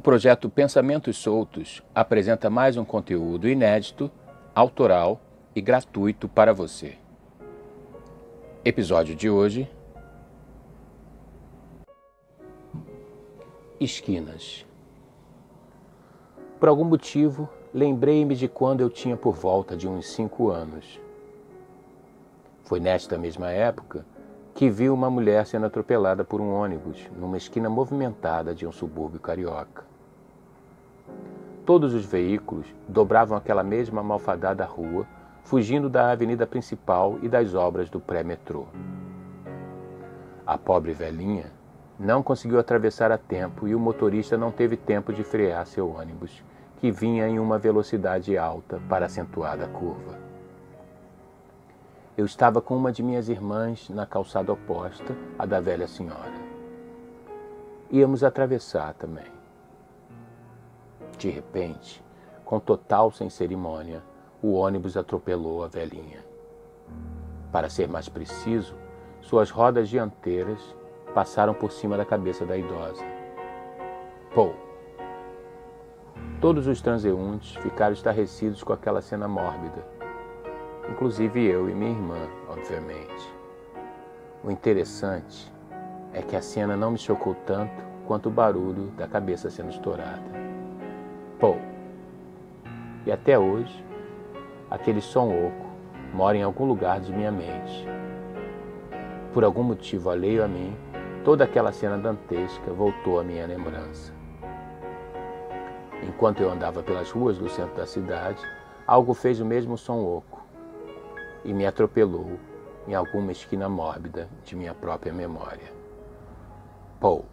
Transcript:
O projeto Pensamentos Soltos apresenta mais um conteúdo inédito, autoral e gratuito para você. Episódio de hoje: Esquinas. Por algum motivo, lembrei-me de quando eu tinha por volta de uns cinco anos. Foi nesta mesma época que vi uma mulher sendo atropelada por um ônibus numa esquina movimentada de um subúrbio carioca. Todos os veículos dobravam aquela mesma malfadada rua, fugindo da avenida principal e das obras do pré-metrô. A pobre velhinha não conseguiu atravessar a tempo e o motorista não teve tempo de frear seu ônibus, que vinha em uma velocidade alta para acentuada curva. Eu estava com uma de minhas irmãs na calçada oposta à da velha senhora. Íamos atravessar também. De repente, com total sem cerimônia, o ônibus atropelou a velhinha. Para ser mais preciso, suas rodas dianteiras passaram por cima da cabeça da idosa. Pô! Todos os transeuntes ficaram estarrecidos com aquela cena mórbida inclusive eu e minha irmã, obviamente. O interessante é que a cena não me chocou tanto quanto o barulho da cabeça sendo estourada. Pô! E até hoje, aquele som oco mora em algum lugar de minha mente. Por algum motivo alheio a mim, toda aquela cena dantesca voltou à minha lembrança. Enquanto eu andava pelas ruas do centro da cidade, algo fez o mesmo som oco e me atropelou em alguma esquina mórbida de minha própria memória. Paul.